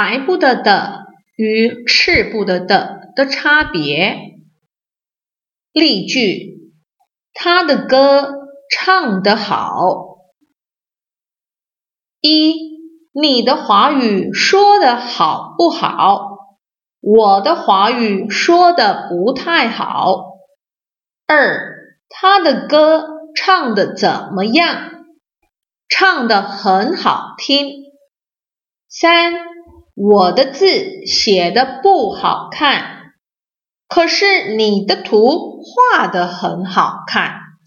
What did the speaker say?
白布的的与赤布的的的差别。例句：他的歌唱得好。一，你的华语说得好不好？我的华语说得不太好。二，他的歌唱得怎么样？唱得很好听。三，我的字写的不好看，可是你的图画的很好看。